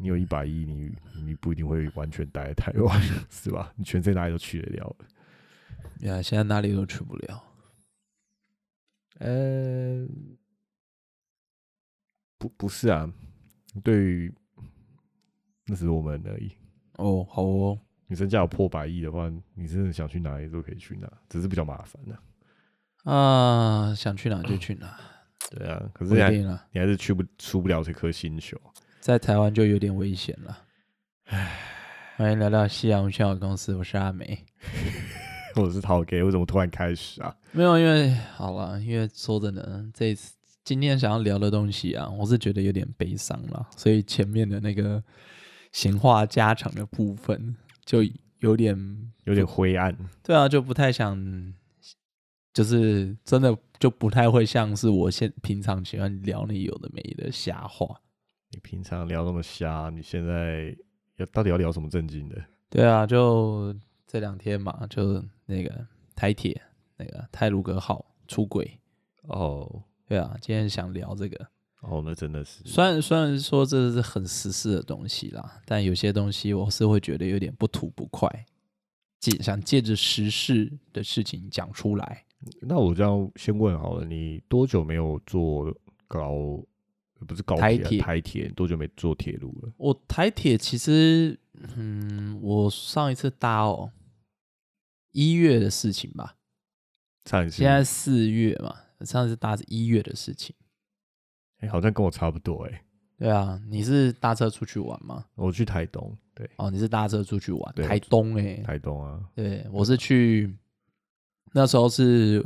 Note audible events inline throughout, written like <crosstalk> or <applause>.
你有一百亿，你你不一定会完全待在台湾，是吧？<laughs> 你全世界哪里都去得了。呀，现在哪里都去不了。呃，不不是啊，对于那是我们而已。哦，好哦。你身价有破百亿的话，你真的想去哪里都可以去哪，只是比较麻烦的。啊，想去哪就去哪。对啊，可是你你还是去不出不了这颗星球，在台湾就有点危险了。唉，欢迎来到夕阳宣好公司，我是阿梅，<laughs> 我是陶给，为什么突然开始啊？<laughs> 没有，因为好了，因为说真的，这次今天想要聊的东西啊，我是觉得有点悲伤了，所以前面的那个闲话家常的部分。就有点有点灰暗，对啊，就不太想，就是真的就不太会像是我现平常喜欢聊那有的没的瞎话。你平常聊那么瞎，你现在要到底要聊什么正经的？对啊，就这两天嘛，就那个台铁那个泰鲁格号出轨哦，对啊，今天想聊这个。哦，那真的是。虽然虽然说这是很实事的东西啦，但有些东西我是会觉得有点不吐不快，借想借着实事的事情讲出来。那我这样先问好了，你多久没有做高？不是高铁，台铁多久没坐铁路了？我台铁其实，嗯，我上一次搭哦，一月的事情吧。上一次现在四月嘛，上次搭是一月的事情。哎，好像跟我差不多哎。对啊，你是搭车出去玩吗？我去台东。对。哦，你是搭车出去玩？台东哎。台东啊。对，我是去，那时候是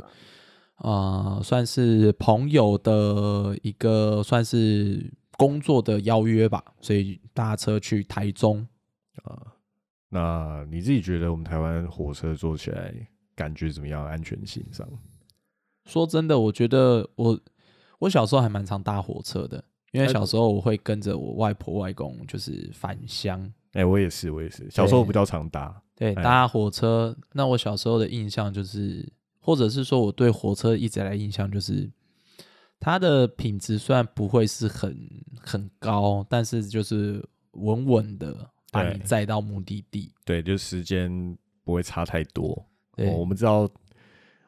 啊，算是朋友的一个算是工作的邀约吧，所以搭车去台中啊。那你自己觉得我们台湾火车坐起来感觉怎么样？安全性上？说真的，我觉得我。我小时候还蛮常搭火车的，因为小时候我会跟着我外婆外公就是返乡。哎，我也是，我也是，小时候比较常搭。对，搭火车。那我小时候的印象就是，或者是说我对火车一直来印象就是，它的品质虽然不会是很很高，但是就是稳稳的把你载到目的地。对，就时间不会差太多。我们知道，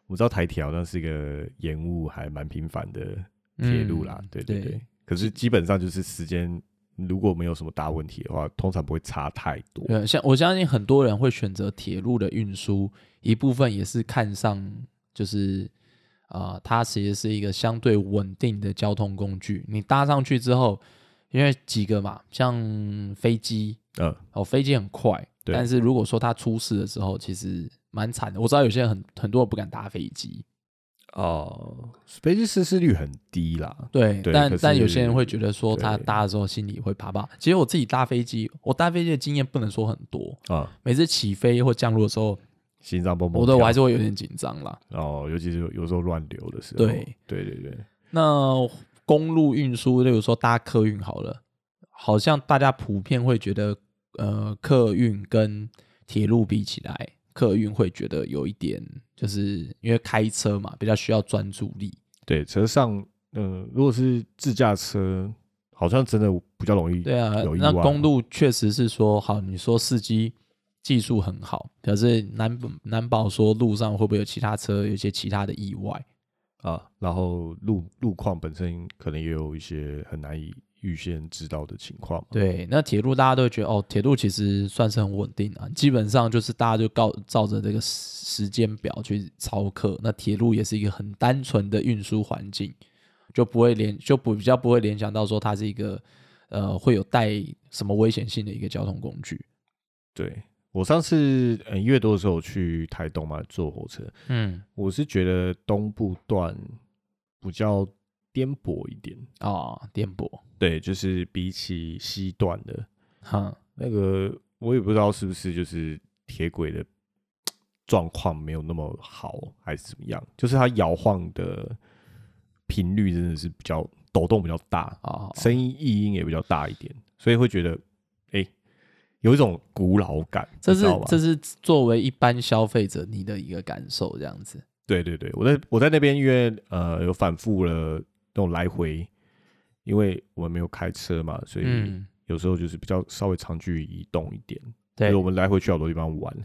我知道台铁好像是一个延误还蛮频繁的。铁路啦，对对对，可是基本上就是时间，如果没有什么大问题的话，通常不会差太多。对，像我相信很多人会选择铁路的运输，一部分也是看上，就是啊，它其实是一个相对稳定的交通工具。你搭上去之后，因为几个嘛，像飞机，嗯，哦，飞机很快，但是如果说它出事的时候，其实蛮惨的。我知道有些人很很多人不敢搭飞机。哦，飞机失事率很低啦。对，但但有些人会觉得说他搭的时候心里会怕怕。其实我自己搭飞机，我搭飞机的经验不能说很多啊。每次起飞或降落的时候，心脏蹦蹦，我都我还是会有点紧张啦。哦，尤其是有时候乱流的时候。对对对对。那公路运输，例如说搭客运好了，好像大家普遍会觉得，呃，客运跟铁路比起来。客运会觉得有一点，就是因为开车嘛，比较需要专注力。对，车上，嗯，如果是自驾车，好像真的比较容易。对啊，那公路确实是说好，你说司机技术很好，可是难难保说路上会不会有其他车有一些其他的意外啊？然后路路况本身可能也有一些很难以。预先知道的情况，对，那铁路大家都觉得哦，铁路其实算是很稳定啊，基本上就是大家就告照着这个时间表去操课。那铁路也是一个很单纯的运输环境，就不会联就不比较不会联想到说它是一个呃会有带什么危险性的一个交通工具。对我上次一月多的时候去台东嘛，坐火车，嗯，我是觉得东部段比较。颠簸一点啊，颠簸，对，就是比起西段的，哈，那个我也不知道是不是就是铁轨的状况没有那么好，还是怎么样，就是它摇晃的频率真的是比较抖动比较大啊，声音异音也比较大一点，所以会觉得哎，有一种古老感，这是这是作为一般消费者你的一个感受，这样子，对对对，我在我在那边因为呃有反复了。那种来回，因为我们没有开车嘛，所以有时候就是比较稍微长距离移动一点，对，我们来回去好多地方玩，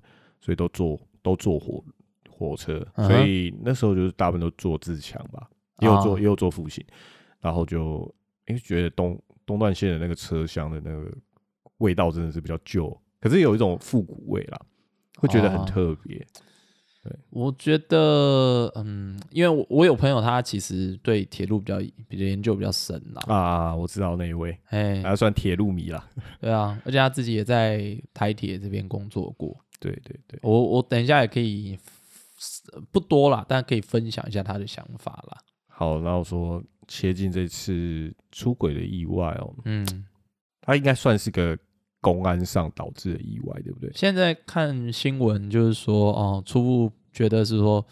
所以都坐都坐火火车，所以那时候就是大部分都坐自强吧，也有坐也有坐复兴，然后就因为觉得东东段线的那个车厢的那个味道真的是比较旧，可是有一种复古味啦，会觉得很特别。对，我觉得，嗯，因为我我有朋友，他其实对铁路比较比较研究比较深啦。啊，我知道那一位，哎，还算铁路迷啦。对啊，而且他自己也在台铁这边工作过。对对对，我我等一下也可以，不多啦，但可以分享一下他的想法啦。好，然后说切近这次出轨的意外哦，嗯，他应该算是个。公安上导致的意外，对不对？现在看新闻就是说，哦，初步觉得是说，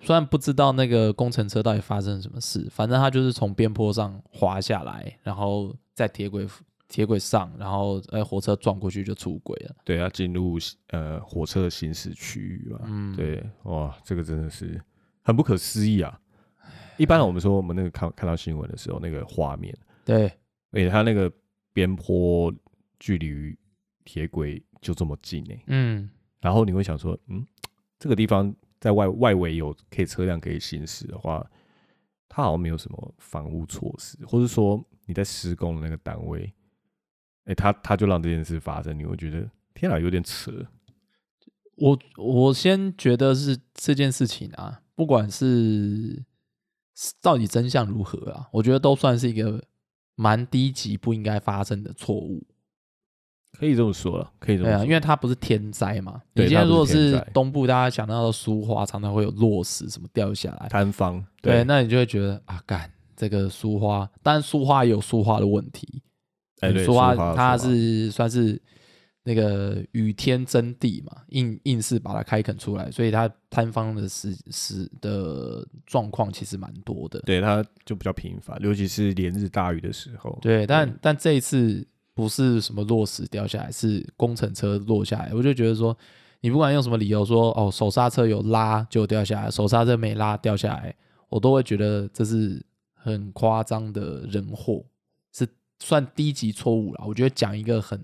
虽然不知道那个工程车到底发生什么事，反正他就是从边坡上滑下来，然后在铁轨铁轨上，然后呃火车撞过去就出轨了。对，要进入呃火车行驶区域嘛。嗯，对，哇，这个真的是很不可思议啊！一般我们说我们那个看看到新闻的时候，那个画面，对，而且他那个边坡。距离铁轨就这么近呢，嗯，然后你会想说，嗯，<tsk> 这个地方在外外围有可以车辆可以行驶的话，它好像没有什么防护措施，或者说你在施工的那个单位，哎，他他就让这件事发生，你会觉得天啊，有点扯。我我先觉得是这件事情啊，不管是到底真相如何啊，我觉得都算是一个蛮低级不应该发生的错误。可以这么说了，可以这么说，因为它不是天灾嘛。你现在如果是东部，大家想到的苏花，常常会有落石什么掉下来，坍方。对，那你就会觉得啊，干这个苏花，但苏花也有苏花的问题。哎，苏花它是算是那个雨天争地嘛，硬硬是把它开垦出来，所以它坍方的时时的状况其实蛮多的。对，它就比较频繁，尤其是连日大雨的时候。对，但但这一次。不是什么落石掉下来，是工程车落下来。我就觉得说，你不管用什么理由说，哦，手刹车有拉就掉下来，手刹车没拉掉下来，我都会觉得这是很夸张的人祸，是算低级错误了。我觉得讲一个很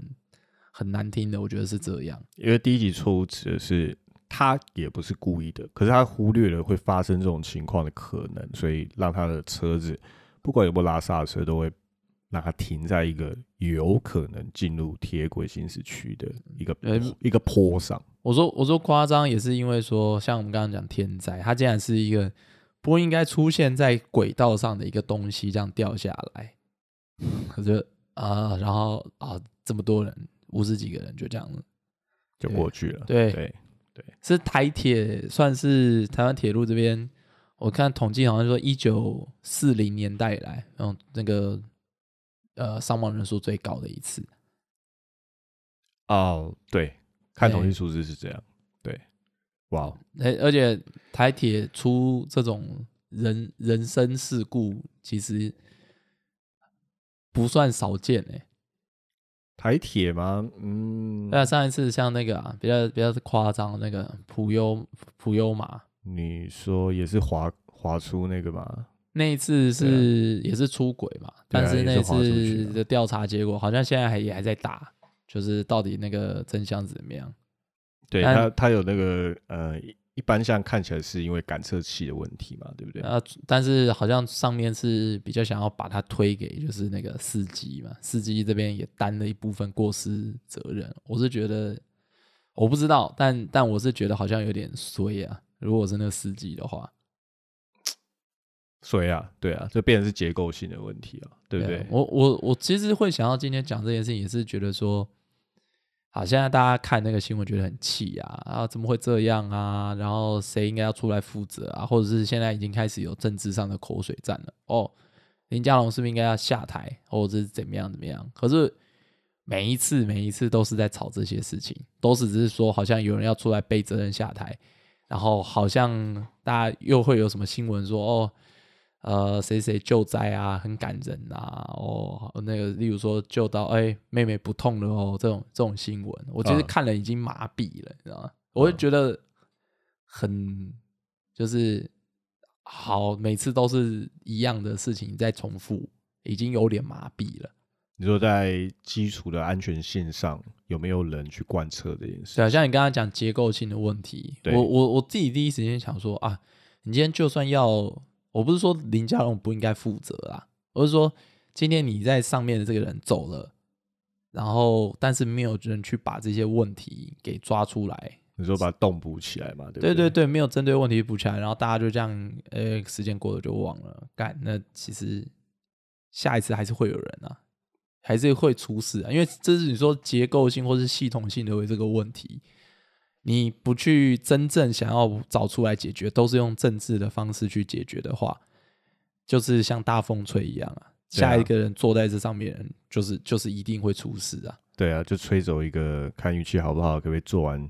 很难听的，我觉得是这样。因为低级错误指的是他也不是故意的，可是他忽略了会发生这种情况的可能，所以让他的车子不管有没有拉刹车都会。让它停在一个有可能进入铁轨行驶区的一个一个坡上。我说我说夸张也是因为说，像我们刚刚讲天灾，它竟然是一个不应该出现在轨道上的一个东西，这样掉下来，可是啊，然后啊，这么多人五十几个人就这样就过去了。对对对，是台铁算是台湾铁路这边，我看统计好像说一九四零年代以来，嗯，那个。呃，伤亡人数最高的一次。哦，对，看统计数字是这样。对，哇，而而且台铁出这种人人身事故，其实不算少见诶。台铁吗？嗯，那上一次像那个啊，比较比较夸张那个普优普优马，你说也是滑滑出那个吗？那一次是也是出轨嘛，但是那次的调查结果好像现在还也还在打，就是到底那个真相怎么样？对他他有那个呃，一般像看起来是因为感测器的问题嘛，对不对？啊，但是好像上面是比较想要把它推给就是那个司机嘛，司机这边也担了一部分过失责任。我是觉得我不知道，但但我是觉得好像有点衰啊，如果是那个司机的话。所以啊，对啊，就变成是结构性的问题啊，对不对？我我我其实会想到今天讲这件事情，也是觉得说，好，现在大家看那个新闻觉得很气啊，啊，怎么会这样啊？然后谁应该要出来负责啊？或者是现在已经开始有政治上的口水战了？哦，林佳龙是不是应该要下台，或者是怎么样怎么样？可是每一次每一次都是在吵这些事情，都是只是说好像有人要出来背责任下台，然后好像大家又会有什么新闻说哦。呃，谁谁救灾啊，很感人啊！哦，那个，例如说救到，哎，妹妹不痛了哦，这种这种新闻，我其实看了已经麻痹了，你知道吗？我会觉得很就是好，每次都是一样的事情在重复，已经有点麻痹了。你说在基础的安全性上有没有人去贯彻这件事？对啊，像你刚刚讲结构性的问题，我我我自己第一时间想说啊，你今天就算要，我不是说林家龙不应该负责啊，我是说今天你在上面的这个人走了，然后但是没有人去把这些问题给抓出来。你说把洞补起来嘛？对对对对，没有针对问题补起来，然后大家就这样，呃，时间过了就忘了干。那其实下一次还是会有人啊。还是会出事啊，因为这是你说结构性或是系统性的这个问题，你不去真正想要找出来解决，都是用政治的方式去解决的话，就是像大风吹一样啊，下一个人坐在这上面，就是就是一定会出事啊。对啊，就吹走一个，看运气好不好，可不可以做完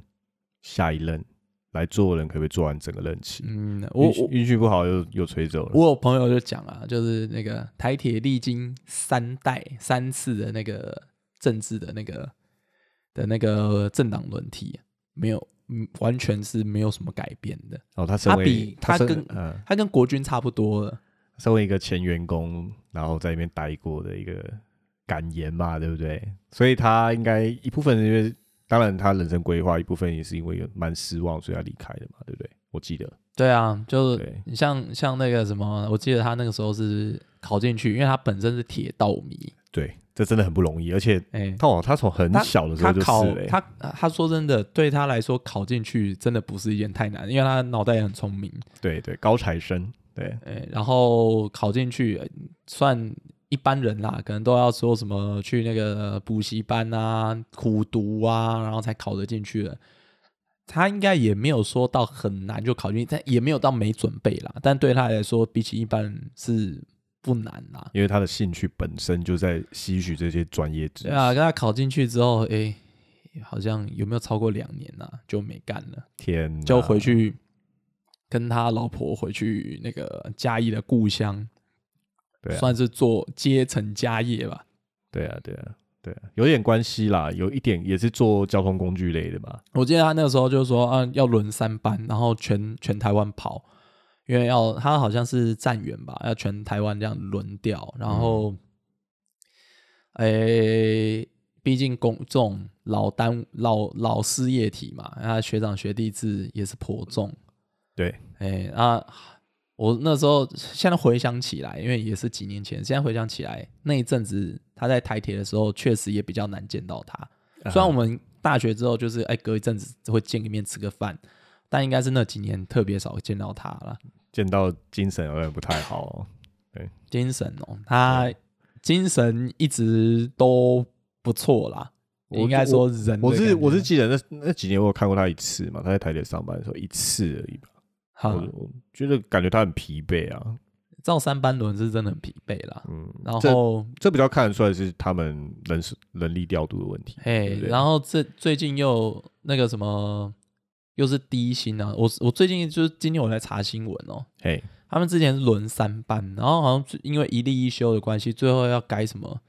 下一任。来做人可不可以做完整个任期？嗯，我运气不好又又吹走了。我有朋友就讲啊，就是那个台铁历经三代三次的那个政治的那个的那个政党轮替，没有，嗯，完全是没有什么改变的。哦，他他比他跟嗯他跟国军差不多了。身为一个前员工，然后在那边待过的一个感言嘛，对不对？所以他应该一部分因为。当然，他人生规划一部分也是因为有蛮失望，所以他离开的嘛，对不对？我记得。对啊，就是你像像那个什么，我记得他那个时候是考进去，因为他本身是铁道迷。对，这真的很不容易，而且，哎，他他从很小的时候就是，他他说真的，对他来说考进去真的不是一件太难，因为他脑袋也很聪明。对对，高材生。对，哎，然后考进去算。一般人啦，可能都要说什么去那个补习班啊、苦读啊，然后才考得进去的。他应该也没有说到很难就考进去，但也没有到没准备啦。但对他来说，比起一般人是不难啦，因为他的兴趣本身就在吸取这些专业知识。对啊，跟他考进去之后，哎，好像有没有超过两年呐，就没干了。天，就回去跟他老婆回去那个嘉义的故乡。对算是做阶层家业吧。对啊，对啊，对啊，有点关系啦，有一点也是做交通工具类的嘛。我记得他那个时候就是说，啊，要轮三班，然后全全台湾跑，因为要他好像是站员吧，要全台湾这样轮调。然后，诶，毕竟公这种老单老老师业体嘛，他学长学弟制也是颇重。对，哎啊。我那时候现在回想起来，因为也是几年前，现在回想起来那一阵子他在台铁的时候，确实也比较难见到他。虽然我们大学之后就是哎隔一阵子会见个面吃个饭，但应该是那几年特别少见到他了。见到精神有点不太好，<laughs> 对，精神哦，他精神一直都不错啦。我应该说人，我是我是记得那那几年我有看过他一次嘛，他在台铁上班的时候一次而已吧。我觉得感觉他很疲惫啊，造三班轮是真的很疲惫啦。嗯，然后这比较看得出来是他们人事人力调度的问题。哎，然后这最近又那个什么，又是低薪啊。我我最近就是今天我在查新闻哦，嘿，他们之前是轮三班，然后好像因为一例一休的关系，最后要改什么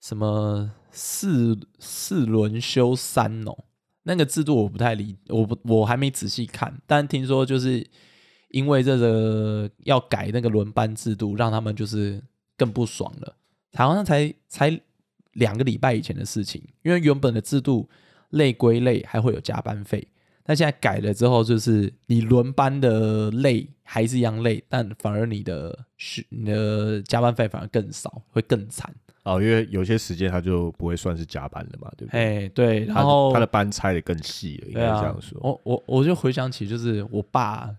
什么四四轮休三哦。那个制度我不太理，我不我还没仔细看，但听说就是因为这个要改那个轮班制度，让他们就是更不爽了。好像才才两个礼拜以前的事情，因为原本的制度累归累，还会有加班费，但现在改了之后，就是你轮班的累还是一样累，但反而你的是你的加班费反而更少，会更惨。哦，因为有些时间他就不会算是加班了嘛，对不对？哎，对，然后他的班拆的更细了，应该这样说。我我我就回想起，就是我爸，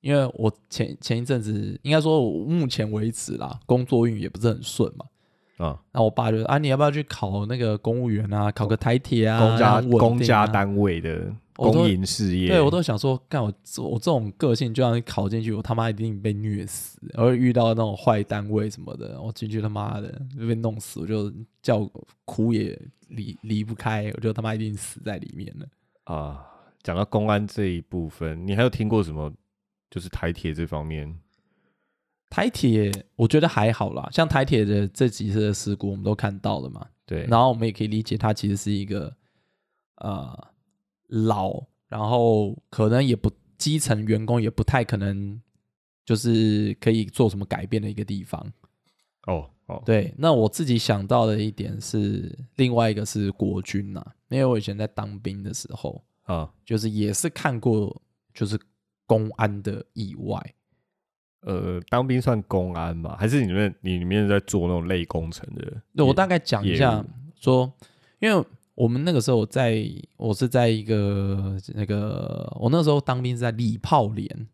因为我前前一阵子，应该说我目前为止啦，工作运也不是很顺嘛。啊，那我爸就说啊，你要不要去考那个公务员啊？考个台铁啊？公家公家单位的。公营事业，对我都想说，干我我这种个性，就让你考进去，我他妈一定被虐死。而遇到那种坏单位什么的，我进去他妈的就被弄死，我就叫苦也离离不开，我就他妈一定死在里面了。啊，讲到公安这一部分，你还有听过什么？就是台铁这方面，台铁我觉得还好啦，像台铁的这几次的事故，我们都看到了嘛。对，然后我们也可以理解，它其实是一个呃。老，然后可能也不基层员工也不太可能，就是可以做什么改变的一个地方。哦哦，对，那我自己想到的一点是，另外一个是国军呐，因为我以前在当兵的时候啊，就是也是看过就是公安的意外。呃，当兵算公安吗？还是你们你里面在做那种类工程的？那我大概讲一下，说，因为我们那个时候在，我是在一个那个，我那时候当兵是在礼炮连，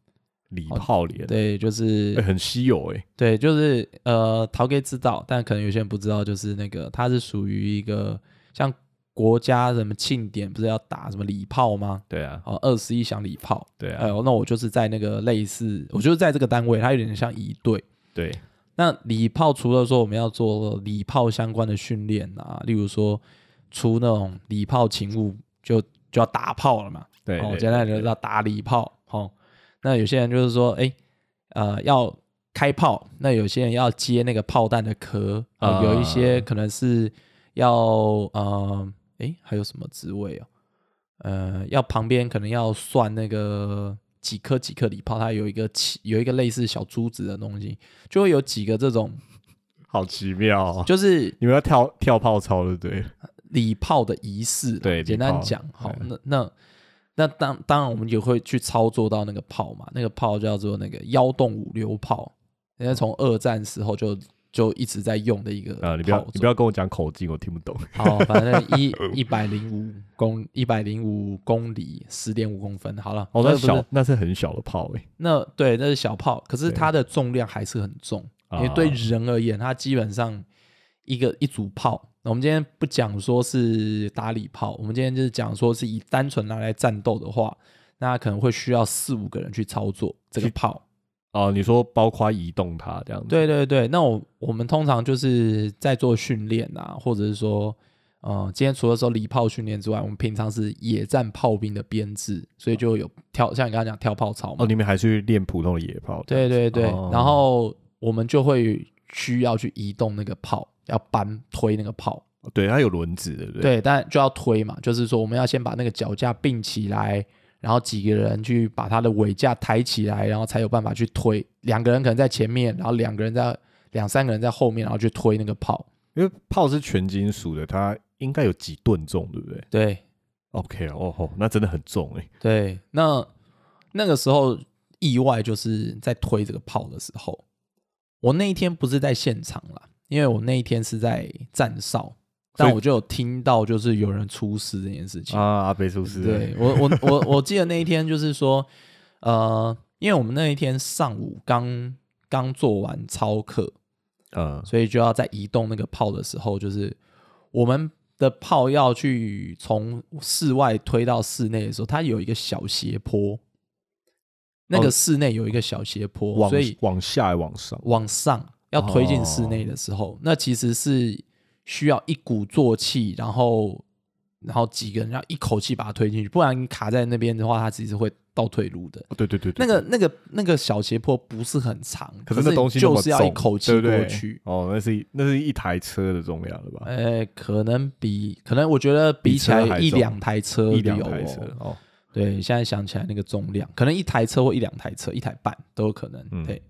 礼炮连，对，就是很稀有哎，对，就是呃，陶哥知道，但可能有些人不知道，就是那个它是属于一个像。国家什么庆典不是要打什么礼炮吗？对啊，哦，二十一响礼炮。对啊，那我就是在那个类似，我就是在这个单位，它有点像仪队。对，那礼炮除了说我们要做礼炮相关的训练啊，例如说出那种礼炮勤务，就就要打炮了嘛。对，哦，简单就是要打礼炮。哦，那有些人就是说，哎，呃，要开炮，那有些人要接那个炮弹的壳，啊，有一些可能是要呃。哎，还有什么职位哦？呃，要旁边可能要算那个几颗几颗礼炮，它有一个起有一个类似小珠子的东西，就会有几个这种，好奇妙，就是你们要跳跳炮操，对不对？礼炮的仪式，对，简单讲，好，那那那当当然我们也会去操作到那个炮嘛，那个炮叫做那个幺洞五六炮，人家从二战时候就。就一直在用的一个啊，你不要你不要跟我讲口径，我听不懂。<laughs> 好，反正一一百零五公一百零五公里十点五公分，好了。哦，那小那是很小的炮诶。那对，那是小炮，可是它的重量还是很重，因为对人而言，它基本上一个一组炮。那我们今天不讲说是打礼炮，我们今天就是讲说是以单纯拿来战斗的话，那可能会需要四五个人去操作这个炮。哦，你说包括移动它这样子？对对对，那我我们通常就是在做训练啊，或者是说，呃，今天除了说礼炮训练之外，我们平常是野战炮兵的编制，所以就有跳，像你刚刚讲跳炮操。哦，你们还去练普通的野炮？对对对，然后我们就会需要去移动那个炮，要搬推那个炮。对，它有轮子，对不对？对，但就要推嘛，就是说我们要先把那个脚架并起来。然后几个人去把它的尾架抬起来，然后才有办法去推。两个人可能在前面，然后两个人在两三个人在后面，然后去推那个炮。因为炮是全金属的，它应该有几吨重，对不对？对。OK 哦吼，那真的很重哎。对，那那个时候意外就是在推这个炮的时候，我那一天不是在现场了，因为我那一天是在站哨。但我就有听到，就是有人出事这件事情啊，阿北出事。对我，我，我，我记得那一天就是说，呃，因为我们那一天上午刚刚做完操课，嗯，所以就要在移动那个炮的时候，就是我们的炮要去从室外推到室内的时候，它有一个小斜坡，那个室内有一个小斜坡，所以往下往上，往上要推进室内的时候，那其实是。需要一鼓作气，然后，然后几个人要一口气把它推进去，不然你卡在那边的话，它其实会倒退路的。对对对，那个那个那个小斜坡不是很长，可是那东西就是要一口气过去。哦，那是那是一台车的重量了吧？呃，可能比可能我觉得比起来一两台车一两台车哦。对，现在想起来那个重量，可能一台车或一两台车，一台半都有可能。对。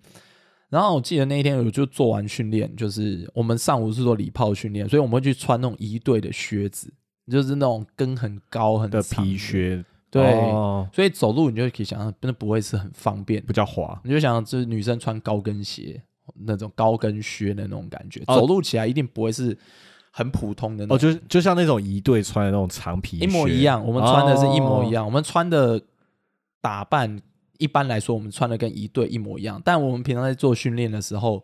然后我记得那一天我就做完训练，就是我们上午是做礼炮训练，所以我们会去穿那种一队的靴子，就是那种跟很高很的皮靴。对，所以走路你就可以想象，真的不会是很方便，比较滑。你就想，就是女生穿高跟鞋那种高跟靴的那种感觉，走路起来一定不会是很普通的。哦，就就像那种一队穿的那种长皮，一模一样。我们穿的是一模一样，我们穿的打扮。一般来说，我们穿的跟一队一模一样，但我们平常在做训练的时候，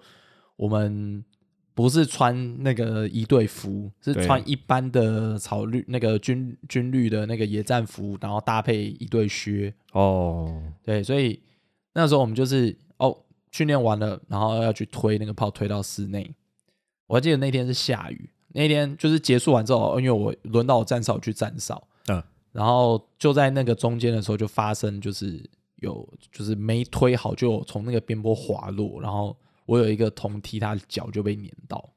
我们不是穿那个一队服，是穿一般的草绿那个军军绿的那个野战服，然后搭配一对靴。哦，对，所以那时候我们就是哦，训练完了，然后要去推那个炮，推到室内。我还记得那天是下雨，那天就是结束完之后，因为我轮到我站哨去站哨，嗯，然后就在那个中间的时候，就发生就是。有就是没推好，就从那个边坡滑落，然后我有一个同踢，他的脚就被碾到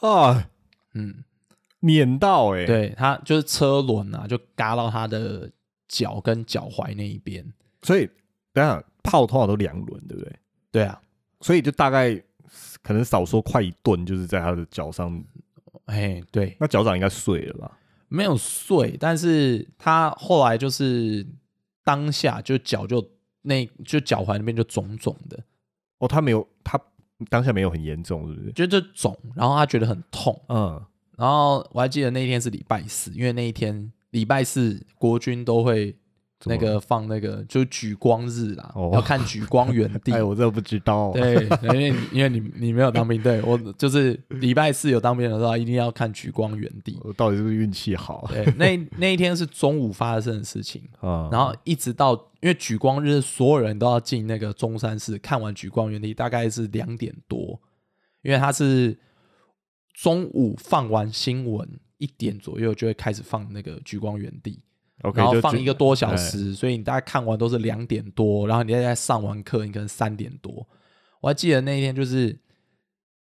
啊，嗯，碾到哎，对他就是车轮啊，就嘎到他的脚跟脚踝那一边，所以等下炮通常都两轮，对不对？对啊，所以就大概可能少说快一顿，就是在他的脚上。哎，对，那脚掌应该碎了吧？没有碎，但是他后来就是当下就脚就那就脚踝那边就肿肿的。哦，他没有，他当下没有很严重，是不是？就这肿，然后他觉得很痛。嗯，然后我还记得那一天是礼拜四，因为那一天礼拜四国军都会。那个放那个就是举光日啦，要看举光原地。<laughs> 哎，我这不知道。<laughs> 对，因为因为你你没有当兵，对我 <laughs> 就是礼拜四有当兵的时候，一定要看举光原地。我到底是不是运气好？对，那那一天是中午发生的事情啊，然后一直到因为举光日，所有人都要进那个中山市看完举光原地，大概是两点多，因为他是中午放完新闻一点左右就会开始放那个举光原地。然后放一个多小时，所以你大概看完都是两点多，然后你再上完课，你可能三点多。我还记得那一天，就是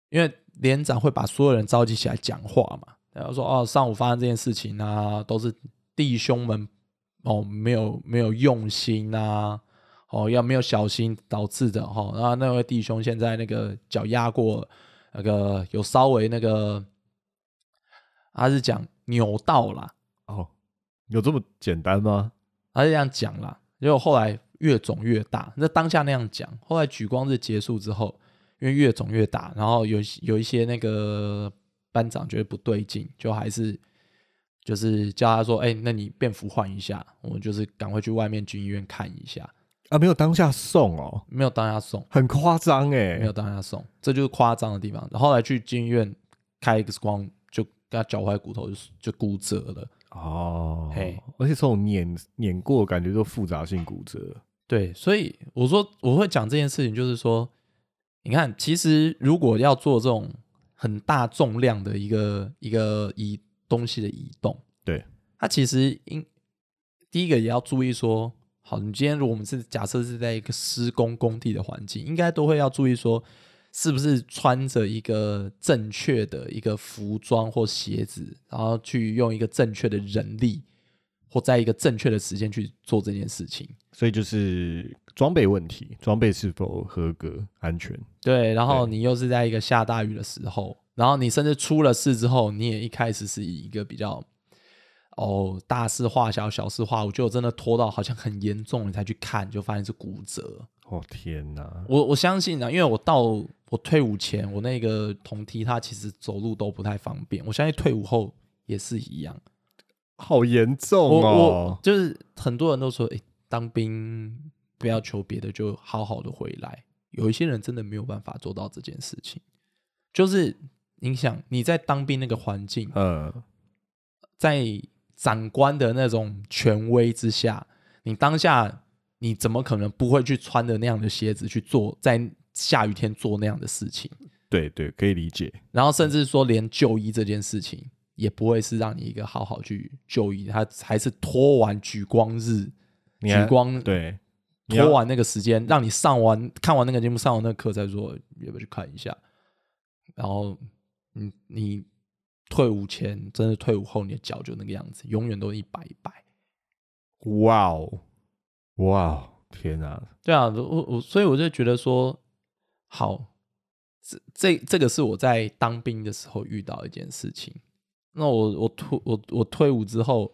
因为连长会把所有人召集起来讲话嘛，然后说：“哦，上午发生这件事情啊，都是弟兄们哦，没有没有用心啊，哦，要没有小心导致的哈。然后那位弟兄现在那个脚压过，那个有稍微那个，他是讲扭到了哦。”有这么简单吗？他是这样讲啦，结果后来越肿越大。那当下那样讲，后来举光日结束之后，因为越肿越大，然后有有一些那个班长觉得不对劲，就还是就是叫他说：“哎，那你便服换一下，我们就是赶快去外面军医院看一下。”啊，没有当下送哦，没有当下送，很夸张哎，没有当下送，这就是夸张的地方。后来去军医院开 X 光，就跟他脚踝骨头就就骨折了。哦，嘿，而且这种碾碾过，感觉都复杂性骨折。对，所以我说我会讲这件事情，就是说，你看，其实如果要做这种很大重量的一个一个移东西的移动，对，它其实应第一个也要注意说，好，你今天如果我们是假设是在一个施工工地的环境，应该都会要注意说。是不是穿着一个正确的一个服装或鞋子，然后去用一个正确的人力，或在一个正确的时间去做这件事情？所以就是装备问题，装备是否合格、安全？对。然后你又是在一个下大雨的时候，然后你甚至出了事之后，你也一开始是以一个比较哦大事化小，小事化无，就真的拖到好像很严重，你才去看，就发现是骨折。哦天哪！我我相信啊，因为我到我退伍前，我那个同梯他其实走路都不太方便。我相信退伍后也是一样，好严重哦！就是很多人都说，哎，当兵不要求别的，就好好的回来。有一些人真的没有办法做到这件事情，就是你想你在当兵那个环境，嗯，在长官的那种权威之下，你当下。你怎么可能不会去穿着那样的鞋子去做在下雨天做那样的事情？对对，可以理解。然后甚至说，连就医这件事情也不会是让你一个好好去就医，他还是拖完举光日，举光对，拖完那个时间，让你上完看完那个节目，上完那个课再说，要不要去看一下？然后，你你退伍前，真的退伍后，你的脚就那个样子，永远都一摆一摆。哇哦！哇，天哪！对啊，我我所以我就觉得说，好，这这这个是我在当兵的时候遇到一件事情。那我我退我我退伍之后，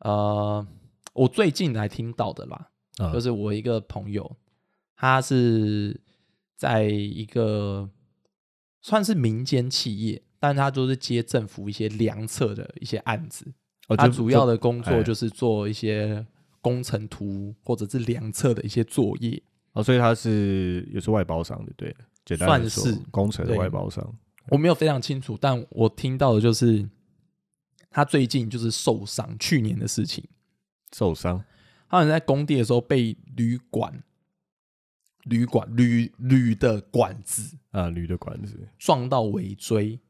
呃，我最近才听到的啦，就是我一个朋友，他是在一个算是民间企业，但他就是接政府一些良策的一些案子，他主要的工作就是做一些。工程图或者是量测的一些作业哦，所以他是也是外包商的，对，简单算是工程的外包商。我没有非常清楚，但我听到的就是他最近就是受伤，去年的事情受伤，他好像在工地的时候被铝管、铝管、铝铝的管子啊，铝的管子撞到尾椎，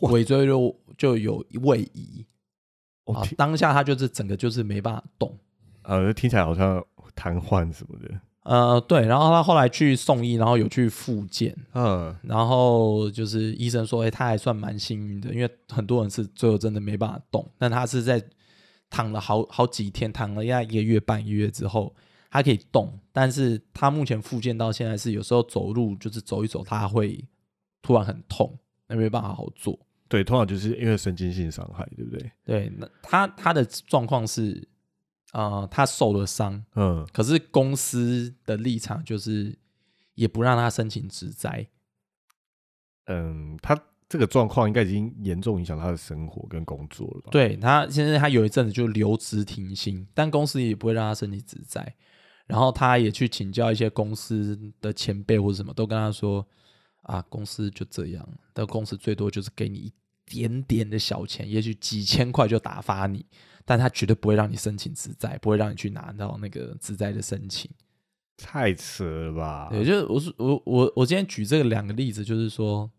尾椎就就有位移，啊，当下他就是整个就是没办法动。呃，听起来好像瘫痪什么的。呃，对，然后他后来去送医，然后有去复健。嗯，然后就是医生说，哎，他还算蛮幸运的，因为很多人是最后真的没办法动。但他是在躺了好好几天，躺了要一个月半一个月之后，他可以动。但是他目前复健到现在是有时候走路就是走一走，他会突然很痛，那没办法好好做。对，通常就是因为神经性伤害，对不对？对，那他他的状况是，啊，他受了伤，嗯，可是公司的立场就是也不让他申请职灾。嗯，他这个状况应该已经严重影响他的生活跟工作了吧？对他现在他有一阵子就留职停薪，但公司也不会让他申请职灾。然后他也去请教一些公司的前辈或者什么，都跟他说啊，公司就这样，但公司最多就是给你一点点的小钱，也许几千块就打发你，但他绝对不会让你申请自在，不会让你去拿到那个自在的申请。太扯了吧？对，就是我是我我我今天举这个两个例子，就是说。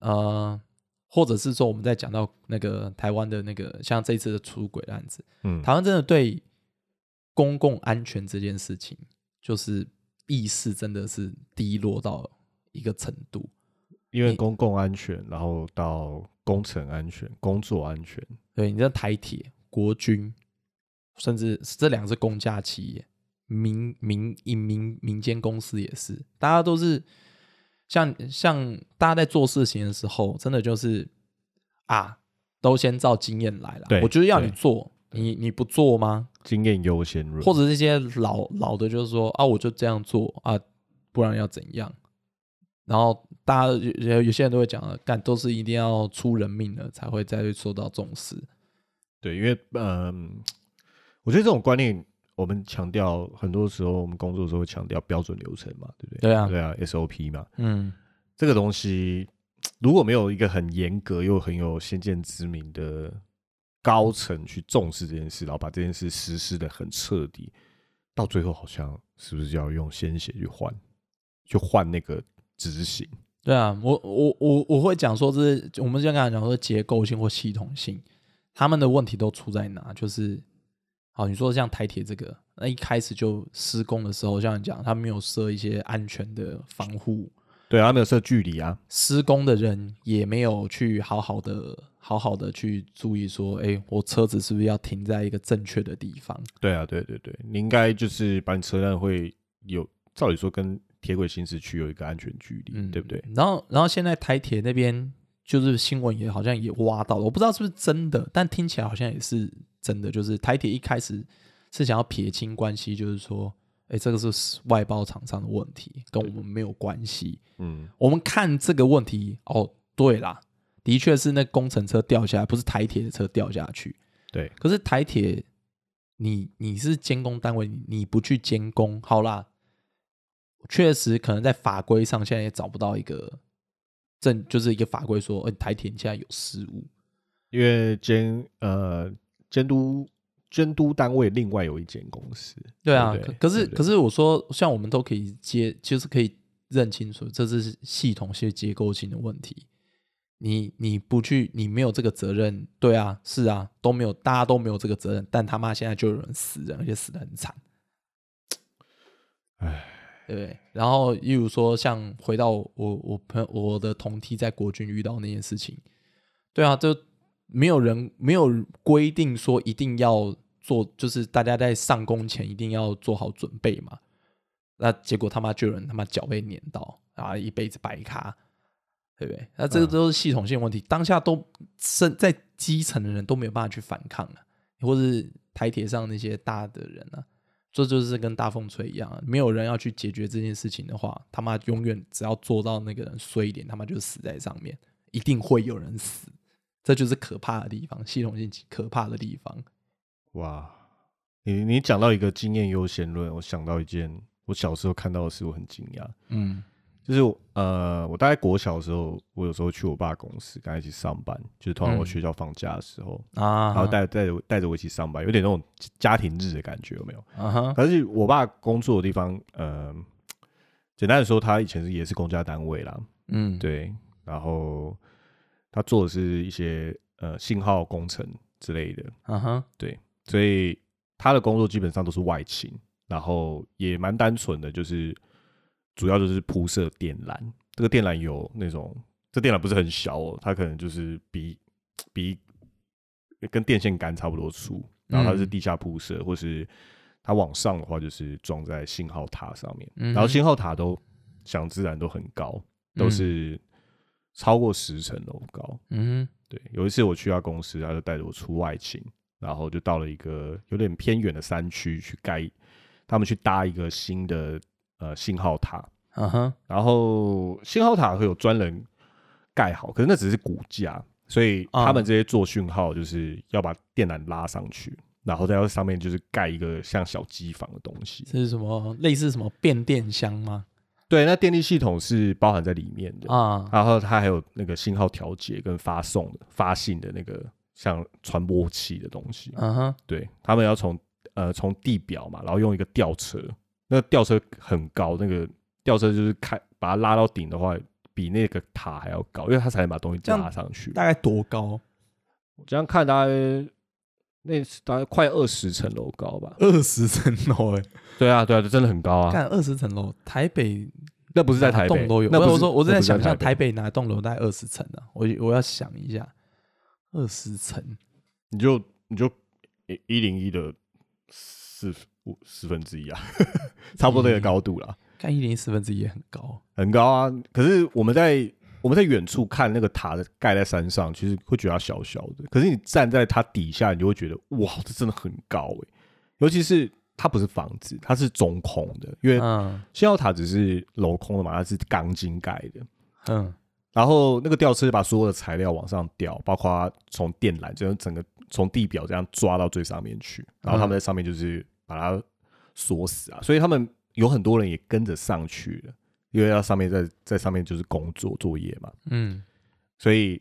呃，或者是说，我们在讲到那个台湾的那个，像这次的出轨案子，嗯，台湾真的对公共安全这件事情，就是意识真的是低落到一个程度。因为公共安全，然后到工程安全、工作安全，对，你像台铁、国军，甚至这两个是公家企业，民民民民民间公司也是，大家都是。像像大家在做事情的时候，真的就是啊，都先照经验来了。我就是要你做，你你不做吗？经验优先论，或者这些老老的，就是说啊，我就这样做啊，不然要怎样？然后大家有有些人都会讲了，干都是一定要出人命了才会再受到重视。对，因为嗯，我觉得这种观念。我们强调很多时候，我们工作的时候强调标准流程嘛，对不对？对啊，对啊，SOP 嘛。嗯，这个东西如果没有一个很严格又很有先见之明的高层去重视这件事，然后把这件事实施的很彻底，到最后好像是不是就要用鲜血去换，去换那个执行？对啊，我我我我会讲说，这是我们刚才讲说结构性或系统性，他们的问题都出在哪？就是。好，你说像台铁这个，那一开始就施工的时候，像你讲，他没有设一些安全的防护，对啊，没有设距离啊。施工的人也没有去好好的、好好的去注意说，哎，我车子是不是要停在一个正确的地方？对啊，对对对，你应该就是把你车辆会有，照理说跟铁轨行驶区有一个安全距离，对不对？然后，然后现在台铁那边就是新闻也好像也挖到了，我不知道是不是真的，但听起来好像也是。真的就是台铁一开始是想要撇清关系，就是说，哎，这个是外包厂商的问题，跟我们没有关系。嗯，我们看这个问题，哦，对啦，的确是那工程车掉下来，不是台铁的车掉下去。对，可是台铁，你你是监工单位，你不去监工，好啦，确实可能在法规上现在也找不到一个正，就是一个法规说，哎，台铁现在有失误，因为监呃。监督监督单位另外有一间公司，对啊，可是可是我说，像我们都可以接，就是可以认清楚，这是系统性结构性的问题。你你不去，你没有这个责任，对啊，是啊，都没有，大家都没有这个责任，但他妈现在就有人死人，而且死的很惨，哎，对。然后，例如说，像回到我我朋友我的同梯在国军遇到那件事情，对啊，就。没有人没有规定说一定要做，就是大家在上工前一定要做好准备嘛。那结果他妈就有人他妈脚被碾到，然后一辈子白卡，对不对？那这个都是系统性问题，当下都身在基层的人都没有办法去反抗了，或是台铁上那些大的人啊，这就是跟大风吹一样，没有人要去解决这件事情的话，他妈永远只要做到那个人衰一点，他妈就死在上面，一定会有人死。这就是可怕的地方，系统性可怕的地方。哇，你你讲到一个经验优先论，我想到一件我小时候看到的事，我很惊讶。嗯，就是呃，我大概国小的时候，我有时候去我爸公司跟他一起上班，就是通常我学校放假的时候啊，然后带带着带着我一起上班，有点那种家庭日的感觉，有没有？啊哈。可是我爸工作的地方，呃，简单的说，他以前是也是公家单位啦。嗯，对，然后。他做的是一些呃信号工程之类的，啊哈，对，所以他的工作基本上都是外勤，然后也蛮单纯的，就是主要就是铺设电缆。这个电缆有那种，这电缆不是很小哦，它可能就是比比跟电线杆差不多粗，然后它是地下铺设，或是它往上的话就是装在信号塔上面，然后信号塔都想自然都很高。都是超过十层楼高。嗯，对。有一次我去他公司，他就带着我出外勤，然后就到了一个有点偏远的山区去盖，他们去搭一个新的呃信号塔。嗯哼，然后信号塔会有专人盖好，可是那只是骨架，所以他们这些做讯号就是要把电缆拉上去。然后在上面就是盖一个像小机房的东西，这是什么？类似什么变电箱吗？对，那电力系统是包含在里面的啊。然后它还有那个信号调节跟发送的发信的那个像传播器的东西。嗯哼，对他们要从呃从地表嘛，然后用一个吊车，那吊车很高，那个吊车就是开把它拉到顶的话，比那个塔还要高，因为它才能把东西拉上去。大概多高？我这样看大概。那大概快二十层楼高吧，二十层楼哎，<laughs> 对啊，对啊，真的很高啊！看二十层楼，台北那不是在台北栋都有，那我说我正在想象台北哪栋楼大概二十层呢？我我要想一下，二十层，你就你就一一零一的四五四分之一啊，差不多这个高度了。看一零一四分之一也很高，很高啊！可是我们在。我们在远处看那个塔的盖在山上，其实会觉得它小小的。可是你站在它底下，你就会觉得哇，这真的很高诶。尤其是它不是房子，它是中空的，因为信号塔只是镂空的嘛，它是钢筋盖的。嗯，然后那个吊车把所有的材料往上吊，包括从电缆，就是整个从地表这样抓到最上面去，然后他们在上面就是把它锁死啊。所以他们有很多人也跟着上去了。因为要上面在在上面就是工作作业嘛，嗯，所以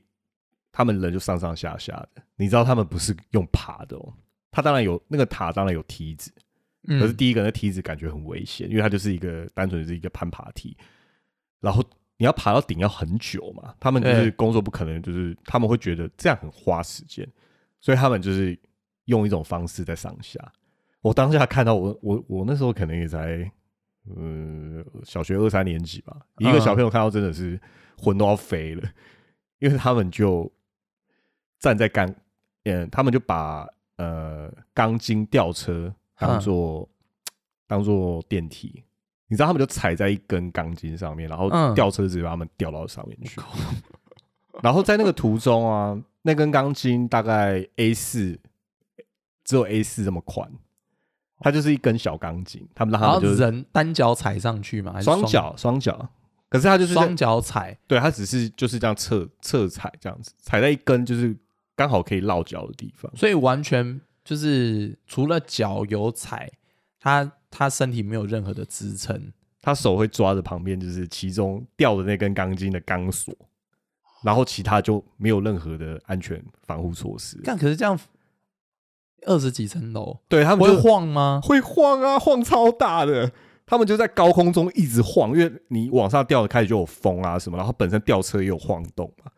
他们人就上上下下的。你知道他们不是用爬的哦，他当然有那个塔，当然有梯子，可是第一个那梯子感觉很危险，因为它就是一个单纯是一个攀爬梯，然后你要爬到顶要很久嘛。他们就是工作不可能，就是他们会觉得这样很花时间，所以他们就是用一种方式在上下。我当下看到我我我那时候可能也才。呃，小学二三年级吧，一个小朋友看到真的是魂都要飞了，因为他们就站在钢，嗯，他们就把呃钢筋吊车当做当做电梯，你知道他们就踩在一根钢筋上面，然后吊车直接把他们吊到上面去，然后在那个途中啊，那根钢筋大概 A 四，只有 A 四这么宽。它就是一根小钢筋，他们让他们就是人单脚踩上去嘛，双脚双脚，可是它就是双脚踩，对，它只是就是这样侧侧踩这样子，踩在一根就是刚好可以落脚的地方，所以完全就是除了脚有踩，他他身体没有任何的支撑，他手会抓着旁边就是其中吊的那根钢筋的钢索，然后其他就没有任何的安全防护措施。但可是这样。二十几层楼，对他们会晃吗？会晃啊，晃超大的。他们就在高空中一直晃，因为你往上吊的开始就有风啊什么，然后本身吊车也有晃动嘛。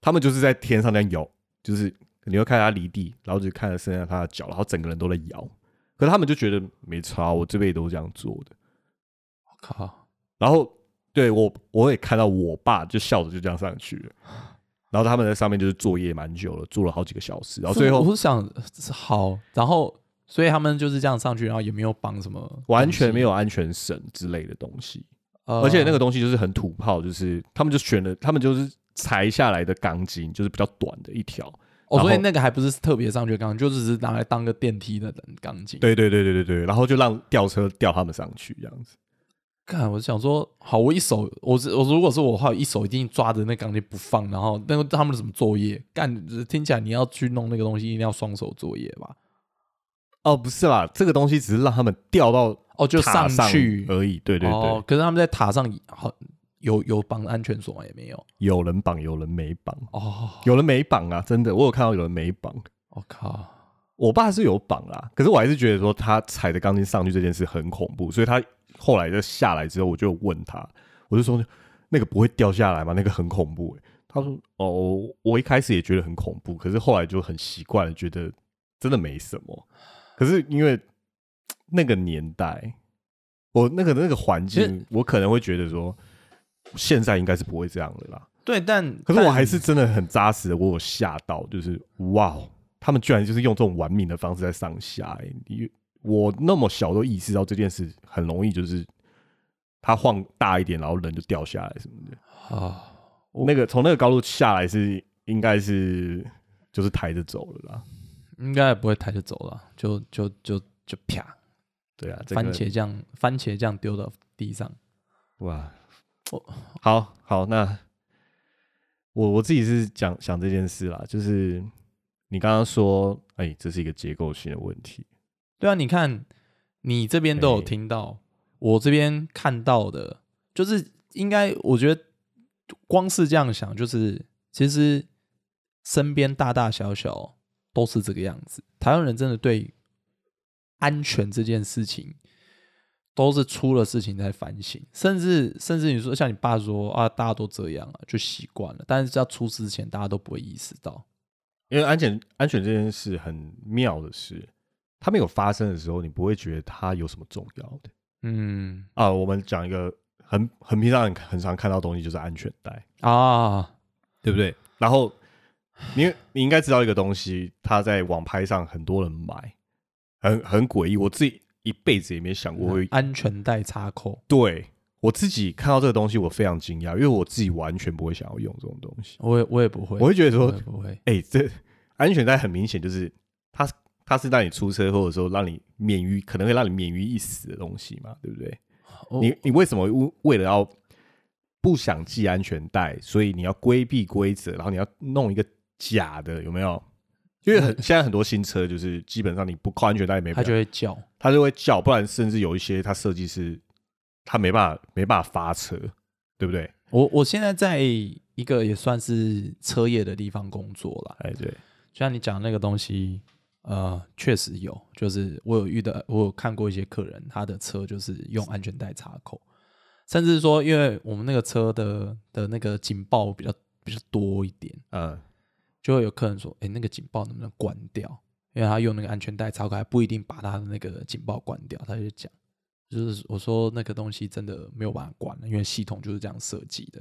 他们就是在天上在摇，就是你会看他离地，然后就看着剩下他的脚，然后整个人都在摇。可是他们就觉得没差，我这辈子都是这样做的。我靠！然后对我，我也看到我爸就笑着就这样上去了。然后他们在上面就是作业蛮久了，做了好几个小时。然后最后我想好，然后所以他们就是这样上去，然后也没有绑什么，完全没有安全绳之类的东西。而且那个东西就是很土炮，就是他们就选了，他们就是裁下来的钢筋，就是比较短的一条。哦，所以那个还不是特别上去的钢筋，就只是拿来当个电梯的钢筋。对对对对对对，然后就让吊车吊他们上去这样子。看，我想说，好，我一手，我是我，如果是我的话，一手一定抓着那钢筋不放，然后那个他们怎么作业？干，听起来你要去弄那个东西，一定要双手作业吧？哦，不是啦，这个东西只是让他们掉到哦，就上去而已。对对对，可是他们在塔上好有有绑安全锁吗？也没有，有人绑，有人没绑。哦，有人没绑啊，真的，我有看到有人没绑。我靠，我爸是有绑啦，可是我还是觉得说他踩着钢筋上去这件事很恐怖，所以他。后来就下来之后，我就问他，我就说那个不会掉下来吗？那个很恐怖。他说：“哦，我一开始也觉得很恐怖，可是后来就很习惯了，觉得真的没什么。<sighs> 可是因为那个年代，我那个那个环境，我可能会觉得说，现在应该是不会这样的啦。对，但可是我还是真的很扎实的，我有吓到，就是哇，他们居然就是用这种玩命的方式在上下，哎，你。我那么小都意识到这件事很容易就是它晃大一点，然后人就掉下来什么的。啊。那个从那个高度下来是应该是就是抬着走了啦，应该也不会抬着走了，就就就就啪，对啊，番茄酱番茄酱丢到地上，哇，我好好那我我自己是讲想这件事啦，就是你刚刚说，哎，这是一个结构性的问题，对啊，你看你这边都有听到，我这边看到的，就是应该我觉得。光是这样想，就是其实身边大大小小都是这个样子。台湾人真的对安全这件事情，都是出了事情才反省，甚至甚至你说像你爸说啊，大家都这样啊，就习惯了。但是要出事之前，大家都不会意识到，因为安全安全这件事很妙的是，它没有发生的时候，你不会觉得它有什么重要的。嗯啊，我们讲一个。很很平常，很很常看到东西就是安全带啊，对不对？然后你你应该知道一个东西，它在网拍上很多人买，很很诡异。我自己一辈子也没想过会安全带插扣。对我自己看到这个东西，我非常惊讶，因为我自己完全不会想要用这种东西。我也我也不会，我会觉得说不会。哎，这安全带很明显就是它它是让你出车祸的时候让你免于可能会让你免于一死的东西嘛，对不对？你你为什么为为了要不想系安全带，所以你要规避规则，然后你要弄一个假的，有没有？因为很现在很多新车就是基本上你不扣安全带没，它就会叫，它就会叫，不然甚至有一些它设计师他没办法没办法发车，对不对？我我现在在一个也算是车业的地方工作了，哎，对，就像你讲那个东西。呃，确实有，就是我有遇到，我有看过一些客人，他的车就是用安全带插口，甚至说，因为我们那个车的的那个警报比较比较多一点，嗯，就会有客人说，哎，那个警报能不能关掉？因为他用那个安全带插口，还不一定把他的那个警报关掉。他就讲，就是我说那个东西真的没有办法关了，因为系统就是这样设计的。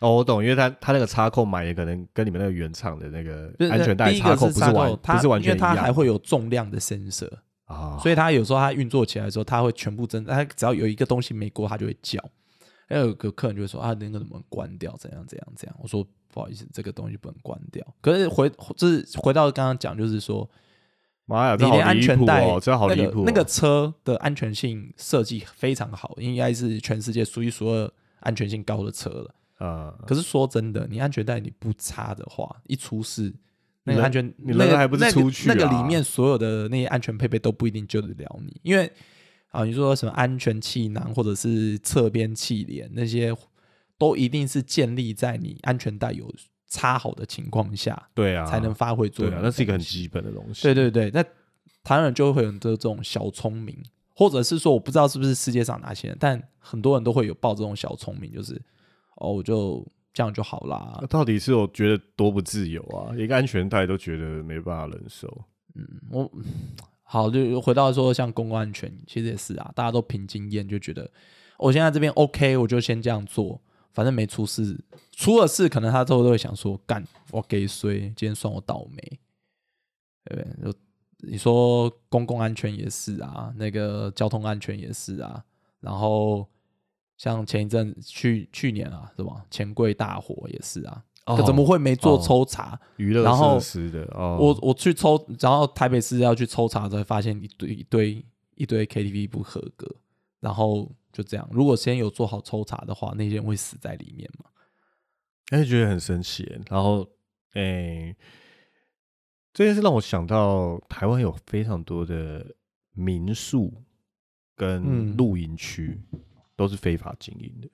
哦，我懂，因为他他那个插扣买也可能跟你们那个原厂的那个安全带插扣不是完不是完全一样，因为它还会有重量的 sensor 啊，所以它有时候它运作起来的时候，它会全部增，它只要有一个东西没过，它就会叫。还有个客人就会说啊，那个怎么关掉？怎样怎样怎样？我说不好意思，这个东西不能关掉。可是回就是回到刚刚讲，就是说，妈呀，你连安全带这好离谱，那个车的安全性设计非常好，应该是全世界数一数二安全性高的车了。啊！可是说真的，你安全带你不插的话，一出事，那个安全那个还不是出去那个里面所有的那些安全配备都不一定救得了你，因为啊，你说什么安全气囊或者是侧边气帘那些，都一定是建立在你安全带有插好的情况下，对啊，才能发挥作用。那是一个很基本的东西。对对对，那台湾人就会有这种小聪明，或者是说我不知道是不是世界上哪些人，但很多人都会有抱这种小聪明，就是。哦，我就这样就好啦。到底是我觉得多不自由啊？一个安全带都觉得没办法忍受。嗯，我好就回到说，像公共安全，其实也是啊，大家都凭经验就觉得，我现在这边 OK，我就先这样做，反正没出事。出了事，可能他之后都会想说，干我给谁？今天算我倒霉，对不对？就你说公共安全也是啊，那个交通安全也是啊，然后。像前一阵去去年啊，是吧？钱柜大火也是啊，怎么会没做抽查？娱乐设施的哦，我我去抽，然后台北市要去抽查，才发现一堆一堆一堆 KTV 不合格，然后就这样。如果先有做好抽查的话，那些人会死在里面吗？哎，觉得很神奇。然后，哎，这件事让我想到台湾有非常多的民宿跟露营区。都是非法经营的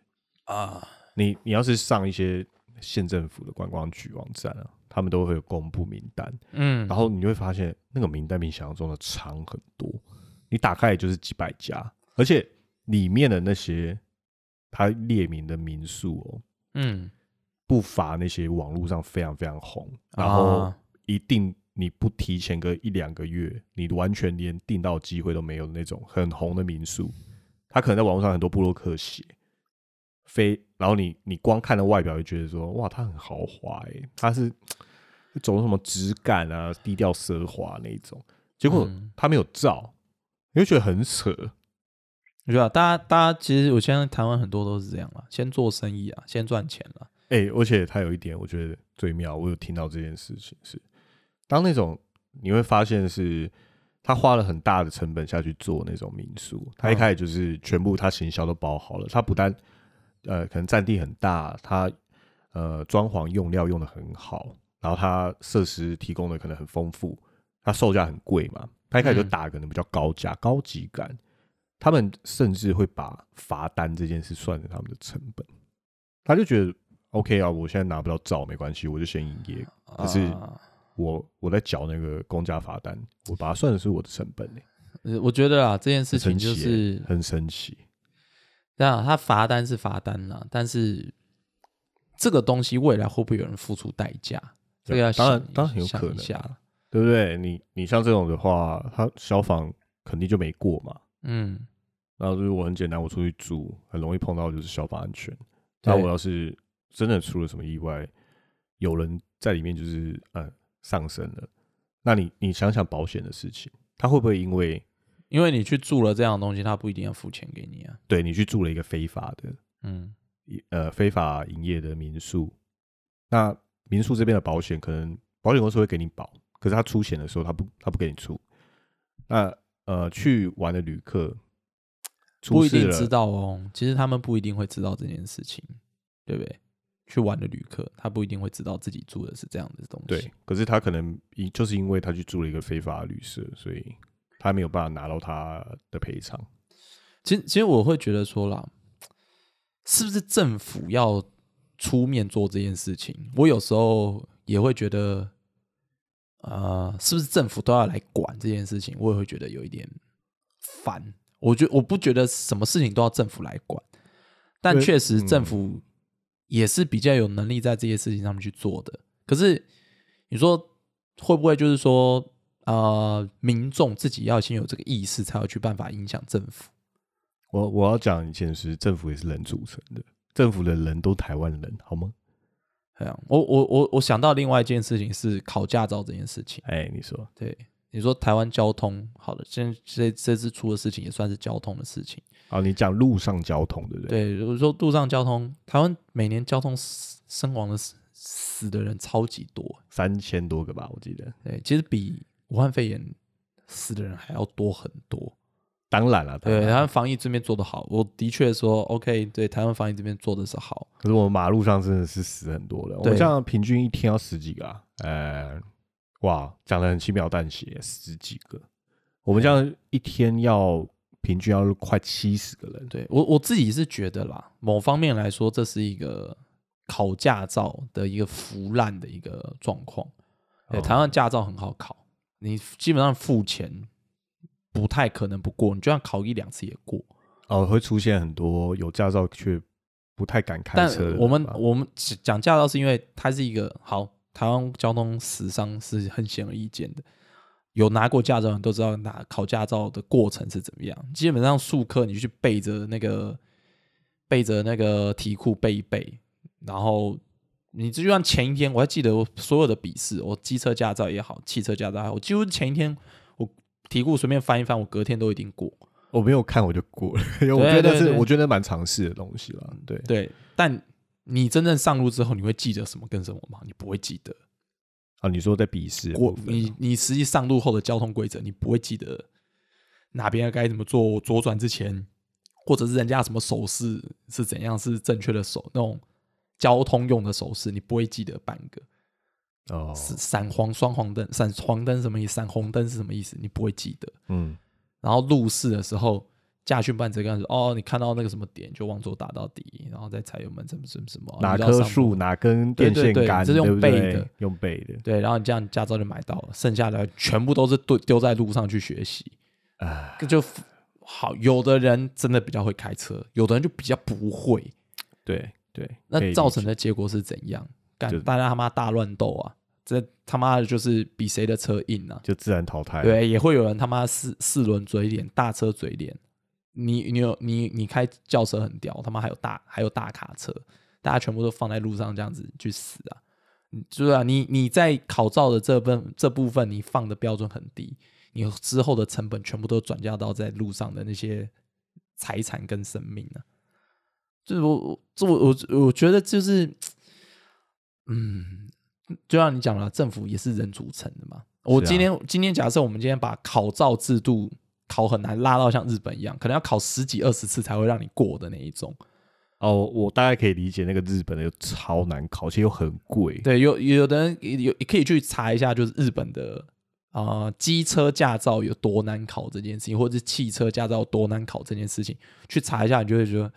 啊！你你要是上一些县政府的观光局网站啊，他们都会有公布名单，嗯，然后你会发现那个名单比想象中的长很多。你打开也就是几百家，而且里面的那些他列名的民宿哦，嗯，不乏那些网络上非常非常红，然后一定你不提前个一两个月，你完全连订到机会都没有的那种很红的民宿。他可能在网络上很多布洛克写，非然后你你光看的外表就觉得说哇，他很豪华哎，他是走什么质感啊，低调奢华那种，结果他没有照，你会觉得很扯，我觉得大家大家其实我现在台湾很多都是这样啊，先做生意啊，先赚钱了。哎，而且他有一点我觉得最妙，我有听到这件事情是，当那种你会发现是，他花了很大的成本下去做那种民宿，他一开始就是全部他行销都包好了，他不但呃可能占地很大，他呃装潢用料用的很好，然后他设施提供的可能很丰富，他售价很贵嘛，他一开始就打可能比较高价高级感。他们甚至会把罚单这件事算在他们的成本，他就觉得 OK 啊，我现在拿不到照没关系，我就先营业。可是我我在缴那个公家罚单，我把它算的是我的成本呢。我觉得啊，这件事情就是很神奇。对啊，他罚单是罚单啦，但是这个东西未来会不会有人付出代价？这个要当然当然有可能，对不对？你你像这种的话，他消防肯定就没过嘛。嗯。然后就是我很简单，我出去住很容易碰到就是消防安全。那我要是真的出了什么意外，有人在里面就是呃上升了，那你你想想保险的事情，他会不会因为因为你去住了这样的东西，他不一定要付钱给你啊？对你去住了一个非法的，嗯，呃非法营业的民宿，那民宿这边的保险可能保险公司会给你保，可是他出险的时候他不他不给你出。那呃去玩的旅客。不一定知道哦，其实他们不一定会知道这件事情，对不对？去玩的旅客，他不一定会知道自己住的是这样的东西。对，可是他可能因就是因为他去住了一个非法旅社，所以他没有办法拿到他的赔偿。其实，其实我会觉得说啦，是不是政府要出面做这件事情？我有时候也会觉得，呃，是不是政府都要来管这件事情？我也会觉得有一点烦。我觉我不觉得什么事情都要政府来管，但确实政府也是比较有能力在这些事情上面去做的。可是你说会不会就是说，呃，民众自己要先有这个意识，才有去办法影响政府？我我要讲一件事，政府也是人组成的，政府的人都台湾人，好吗？对啊，我我我我想到另外一件事情是考驾照这件事情。哎，你说对。你说台湾交通好了，现在这这次出的事情也算是交通的事情啊。你讲路上交通对不对？对，如果说路上交通，台湾每年交通死身亡的死死的人超级多，三千多个吧，我记得。对，其实比武汉肺炎死的人还要多很多。当然了，对，台湾防疫这边做的好，我的确说 OK。对，台湾防疫这边做的是好，可是我们马路上真的是死很多的。我们这样平均一天要十几个啊，呃。哇，讲的很轻描淡写，十几个。我们这样一天要平均要快七十个人。对我我自己是觉得啦，某方面来说，这是一个考驾照的一个腐烂的一个状况。台湾驾照很好考，你基本上付钱不太可能不过，你就算考一两次也过。哦，会出现很多有驾照却不太敢开车。我们我们讲驾照是因为它是一个好。台湾交通死伤是很显而易见的，有拿过驾照的人都知道拿考驾照的过程是怎么样。基本上数科你去背着那个背着那个题库背一背，然后你就算前一天，我还记得我所有的笔试，我机车驾照也好，汽车驾照也好，我几乎前一天我题库随便翻一翻，我隔天都一定过。我没有看我就过了，因为我觉得是我觉得蛮常试的东西了。对对，但。你真正上路之后，你会记得什么跟什么吗？你不会记得啊！你说在笔试我，你你实际上路后的交通规则，你不会记得哪边该怎么做，左转之前，或者是人家什么手势是怎样是正确的手那种交通用的手势，你不会记得半个哦。闪黄双黄灯，闪黄灯什么意思？闪红灯是什么意思？你不会记得。嗯，然后路试的时候。驾训班这个样子哦，你看到那个什么点就往左打到底，然后再踩油门，什么什么什么，哪棵树哪根电线杆，这是用背的，用背的。对，然后你这样驾照就买到了，剩下的全部都是丢丢在路上去学习。啊，就好，有的人真的比较会开车，有的人就比较不会。对对，那造成的结果是怎样？干大家他妈大乱斗啊！这他妈的就是比谁的车硬啊，就自然淘汰。对，也会有人他妈四四轮嘴脸，大车嘴脸。你你有你你开轿车很屌，他妈还有大还有大卡车，大家全部都放在路上这样子去死啊！就是啊，你你在考照的这份这部分你放的标准很低，你之后的成本全部都转嫁到在路上的那些财产跟生命呢？就是我我我我觉得就是，嗯，就像你讲了，政府也是人组成的嘛。我今天今天假设我们今天把考照制度考很难拉到像日本一样，可能要考十几二十次才会让你过的那一种。哦，我大概可以理解那个日本的超难考，而且又很贵。对，有有的人有可以去查一下，就是日本的啊机车驾照有多难考这件事情，或者是汽车驾照多难考这件事情，去查一下，你就会觉得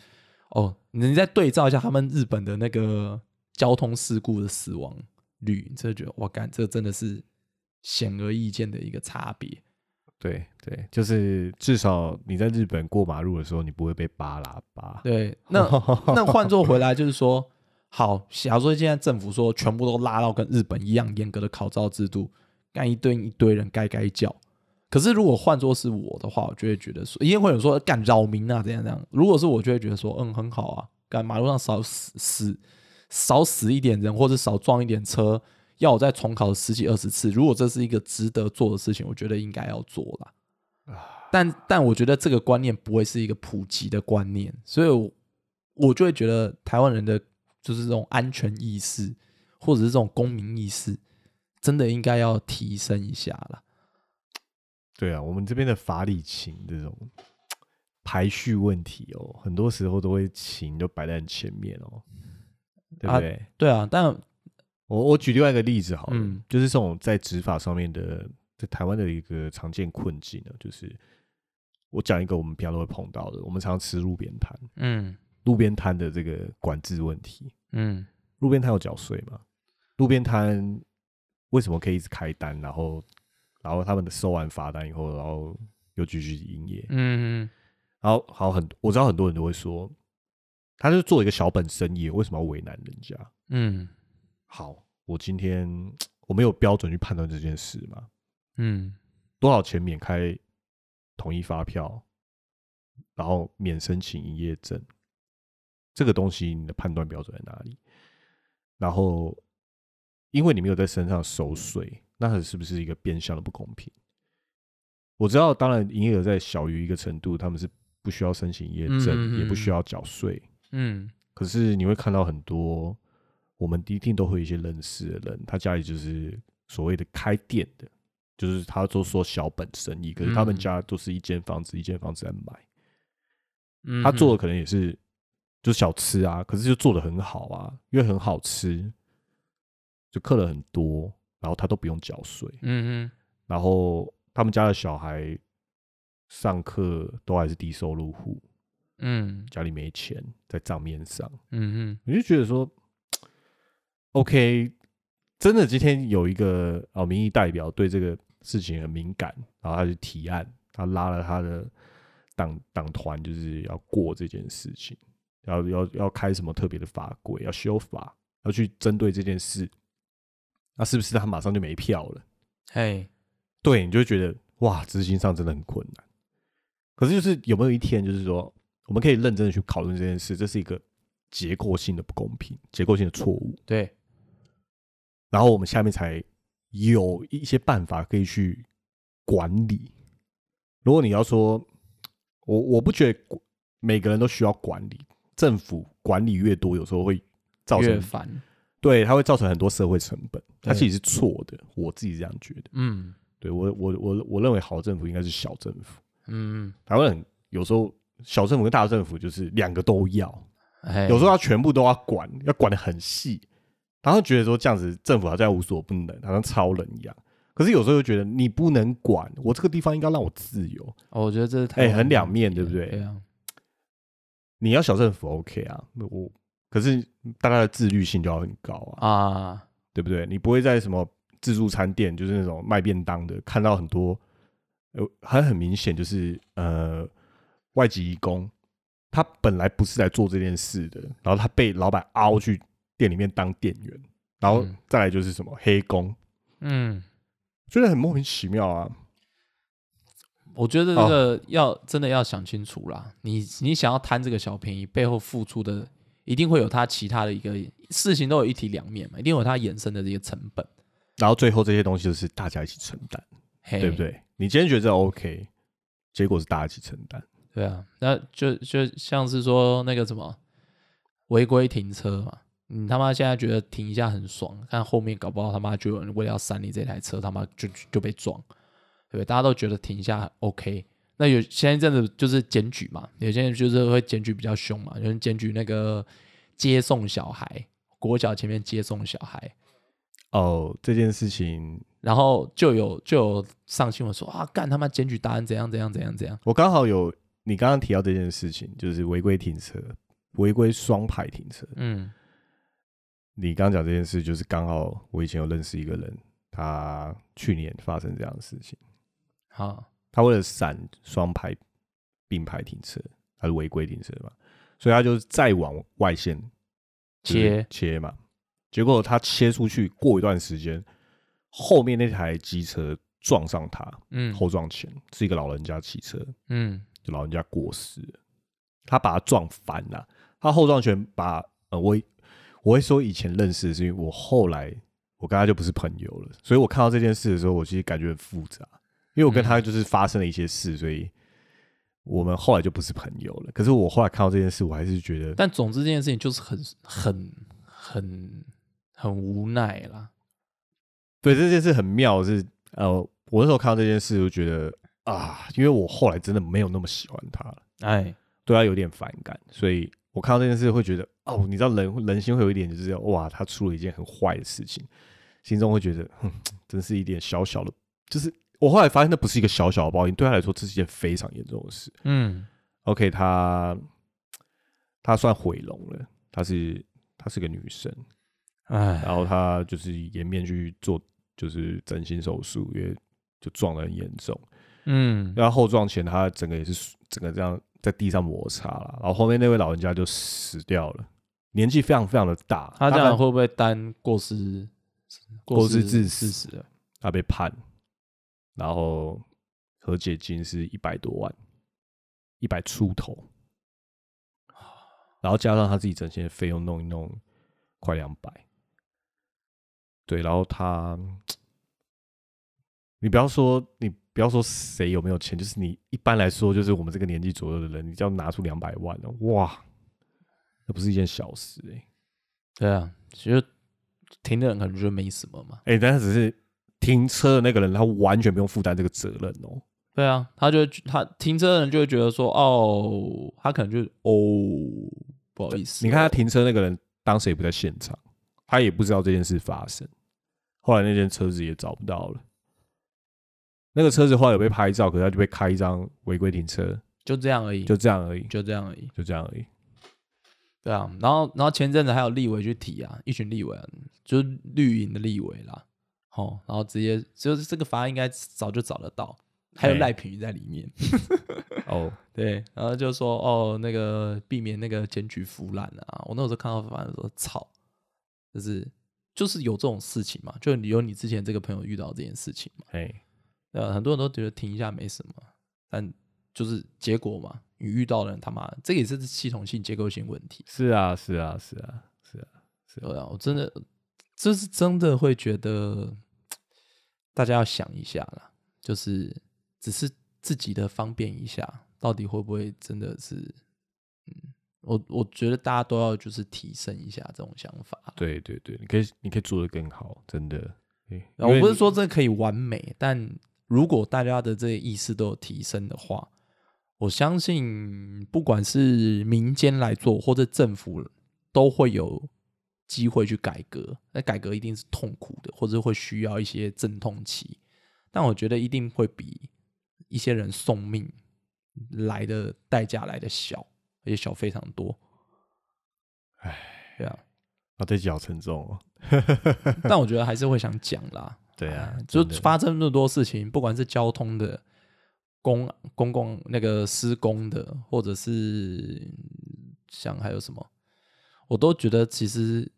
哦，你再对照一下他们日本的那个交通事故的死亡率，你就觉得哇，干，这真的是显而易见的一个差别。对对，就是至少你在日本过马路的时候，你不会被扒喇叭。对，那 <laughs> 那换做回来就是说，好，假如说现在政府说全部都拉到跟日本一样严格的考照制度，干一堆一堆人该该叫。可是如果换做是我的话，我就会觉得说，因为会有说干扰民啊，怎样怎样。如果是我，就会觉得说，嗯，很好啊，干马路上少死死少死一点人，或者少撞一点车。要我再重考十几二十次，如果这是一个值得做的事情，我觉得应该要做了。但但我觉得这个观念不会是一个普及的观念，所以我就会觉得台湾人的就是这种安全意识，或者是这种公民意识，真的应该要提升一下了。对啊，我们这边的法理情这种排序问题哦，很多时候都会情都摆在很前面哦，对不对？对啊，但。我我举另外一个例子好了，就是这种在执法上面的，在台湾的一个常见困境呢，就是我讲一个我们平常都会碰到的，我们常吃路边摊，嗯，路边摊的这个管制问题，嗯，路边摊有缴税吗？路边摊为什么可以一直开单，然后然后他们的收完罚单以后，然后又继续营业，嗯，然后好很，我知道很多人都会说，他是做一个小本生意，为什么要为难人家？嗯。好，我今天我没有标准去判断这件事嘛？嗯，多少钱免开统一发票，然后免申请营业证，这个东西你的判断标准在哪里？然后，因为你没有在身上收税，那是不是一个变相的不公平？我知道，当然营业额在小于一个程度，他们是不需要申请营业证，也不需要缴税。嗯，可是你会看到很多。我们一定都会有一些认识的人，他家里就是所谓的开店的，就是他都说小本生意，可是他们家都是一间房子一间房子在买，他做的可能也是就是小吃啊，可是就做的很好啊，因为很好吃，就客人很多，然后他都不用缴税，嗯嗯，然后他们家的小孩上课都还是低收入户，嗯，家里没钱在账面上，嗯嗯，我就觉得说。OK，真的今天有一个哦民意代表对这个事情很敏感，然后他就提案，他拉了他的党党团，就是要过这件事情，要要要开什么特别的法规，要修法，要去针对这件事，那是不是他马上就没票了？哎，对，你就觉得哇，执行上真的很困难。可是就是有没有一天，就是说我们可以认真的去讨论这件事，这是一个结构性的不公平，结构性的错误，对。然后我们下面才有一些办法可以去管理。如果你要说，我我不觉得每个人都需要管理，政府管理越多，有时候会造成烦，对，它会造成很多社会成本，它其实是错的。我自己这样觉得，嗯，对我我我我认为好政府应该是小政府，嗯，台湾有时候小政府跟大政府就是两个都要，有时候要全部都要管，要管的很细。然后觉得说这样子政府好像无所不能，好像超人一样。可是有时候又觉得你不能管我这个地方，应该让我自由。哦，我觉得这是哎很两面对不对？对啊。你要小政府 OK 啊，我可是大家的自律性就要很高啊啊，对不对？你不会在什么自助餐店，就是那种卖便当的，看到很多呃还很明显就是呃外籍义工，他本来不是来做这件事的，然后他被老板凹去。店里面当店员，然后再来就是什么黑工，嗯，觉得很莫名其妙啊。我觉得这个要真的要想清楚啦。你你想要贪这个小便宜，背后付出的一定会有他其他的一个事情，都有一体两面嘛，一定有他衍生的这些成本。然后最后这些东西就是大家一起承担，对不对？你今天觉得 OK，结果是大家一起承担。对啊，那就就像是说那个什么违规停车嘛，你他妈现在觉得停一下很爽，但后面搞不好他妈就有人为了要删你这台车，他妈就就被撞，对不对？大家都觉得停一下 OK。那有前一阵子就是检举嘛，有些人就是会检举比较凶嘛，有人检举那个接送小孩，国小前面接送小孩。哦，这件事情，然后就有就有上新闻说啊，干他妈检举答案怎样怎样怎样怎样。我刚好有你刚刚提到这件事情，就是违规停车，违规双排停车。嗯，你刚刚讲这件事，就是刚好我以前有认识一个人，他去年发生这样的事情。好。他为了闪双排并排停车，他是违规停车嘛，所以他就再往外线切切嘛，结果他切出去过一段时间，后面那台机车撞上他，嗯，后撞前是一个老人家骑车，嗯，就老人家过世了，他把他撞翻了，他后撞前把呃我我会说以前认识是因为我后来我跟他就不是朋友了，所以我看到这件事的时候，我其实感觉很复杂。因为我跟他就是发生了一些事，所以我们后来就不是朋友了。可是我后来看到这件事，我还是觉得……但总之这件事情就是很、很、很、很无奈啦。对，这件事很妙，是呃，我那时候看到这件事，就觉得啊，因为我后来真的没有那么喜欢他了，哎，对他有点反感，所以我看到这件事会觉得哦，你知道人人心会有一点就是哇，他出了一件很坏的事情，心中会觉得，哼，真是一点小小的，就是。我后来发现，那不是一个小小的报应，对他来说，这是一件非常严重的事。嗯，OK，他他算毁容了，她是她是个女生，哎，然后她就是颜面去做就是整形手术，因为就撞得很严重。嗯，然后后撞前，她整个也是整个这样在地上摩擦了，然后后面那位老人家就死掉了，年纪非常非常的大。他这样会不会担过失过失致死了？他被判。然后和解金是一百多万，一百出头，然后加上他自己整形的费用弄一弄，快两百。对，然后他，你不要说你不要说谁有没有钱，就是你一般来说，就是我们这个年纪左右的人，你就要拿出两百万了，哇，那不是一件小事哎。对啊，其实停的人可能觉得没什么嘛。哎，但是只是。停车的那个人，他完全不用负担这个责任哦。对啊，他就他停车的人就会觉得说，哦，他可能就哦，不好意思。你看他停车那个人当时也不在现场，他也不知道这件事发生。后来那件车子也找不到了。那个车子后来有被拍照，可是他就被开一张违规停车，就这样而已，就这样而已，就这样而已，就这样而已。对啊，然后然后前阵子还有立委去提啊，一群立委，就是绿营的立委啦。哦，然后直接就是这个法案应该早就找得到，还有赖品在里面。<laughs> <laughs> 哦，对，然后就说哦，那个避免那个检举腐烂啊。我那时候看到法案的时候，操，就是就是有这种事情嘛，就有你之前这个朋友遇到这件事情嘛。哎，呃，很多人都觉得停一下没什么，但就是结果嘛，你遇到的人他妈，这也是系统性结构性问题。是啊，是啊，是啊，是啊，是啊，我真的。这是真的会觉得，大家要想一下啦，就是只是自己的方便一下，到底会不会真的是？嗯，我我觉得大家都要就是提升一下这种想法。对对对，你可以你可以做得更好，真的。我不是说这可以完美，但如果大家的这些意识都有提升的话，我相信不管是民间来做或者政府都会有。机会去改革，那改革一定是痛苦的，或者会需要一些阵痛期，但我觉得一定会比一些人送命来的代价来的小，而且小非常多。哎，对啊，啊，这脚沉重哦。<laughs> 但我觉得还是会想讲啦。对啊，就发生那么多事情，不管是交通的、公公共那个施工的，或者是像还有什么，我都觉得其实。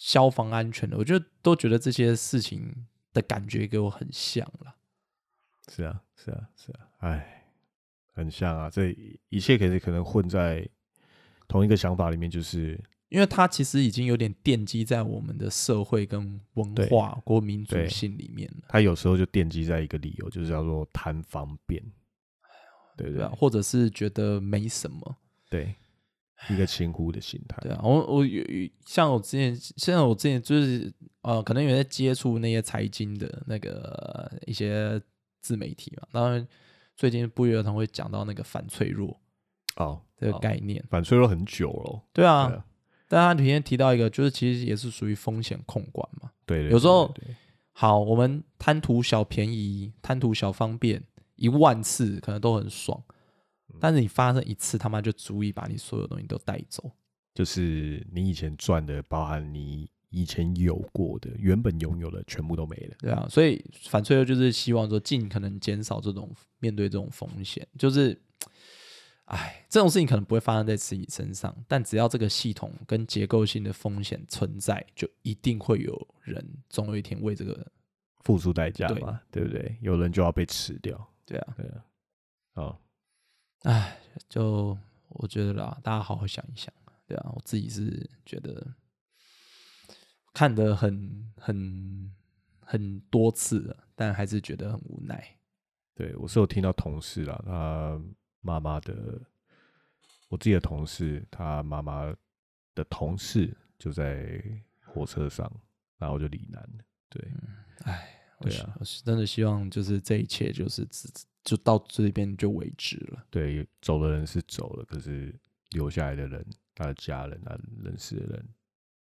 消防安全的，我觉得都觉得这些事情的感觉给我很像了。是啊，是啊，是啊，哎，很像啊！这一切可能可能混在同一个想法里面，就是因为它其实已经有点奠基在我们的社会跟文化、国民族性里面了。它有时候就奠基在一个理由，就是叫做贪方便。对对啊，或者是觉得没什么，对，一个轻忽的心态。对啊，我我有像我之前，像我之前就是呃，可能有在接触那些财经的那个一些自媒体嘛，当然最近不约而同会讲到那个反脆弱哦这个概念，反脆弱很久了。对啊，但他提前提到一个，就是其实也是属于风险控管嘛。对，有时候好，我们贪图小便宜，贪图小方便，一万次可能都很爽，但是你发生一次，他妈就足以把你所有东西都带走。就是你以前赚的，包含你以前有过的、原本拥有的，全部都没了。对啊，所以反脆弱就是希望说尽可能减少这种面对这种风险。就是，哎，这种事情可能不会发生在自己身上，但只要这个系统跟结构性的风险存在，就一定会有人总有一天为这个付出代价嘛，对不对？有人就要被吃掉。对啊，对啊。哦，哎，就我觉得啦，大家好好想一想。对啊，我自己是觉得看得很很很多次了，但还是觉得很无奈。对我是有听到同事啦，他妈妈的，我自己的同事，他妈妈的同事就在火车上，然后就罹难了。对，哎，对啊，我是真的希望就是这一切就是只就到这边就为止了。对，走的人是走了，可是留下来的人。他的家人啊，认识的人，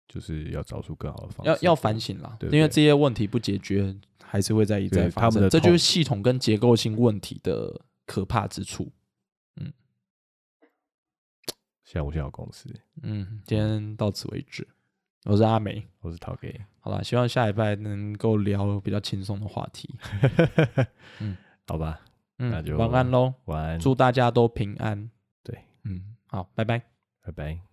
就是要找出更好的方式，要要反省了。因为这些问题不解决，还是会在一再发生。这就是系统跟结构性问题的可怕之处。嗯，现在我先有公司。嗯，今天到此为止。我是阿美，我是陶给。好了，希望下礼拜能够聊比较轻松的话题。<laughs> 嗯，好吧，那就晚安喽。晚安，祝大家都平安。对，嗯，好，拜拜。拜拜。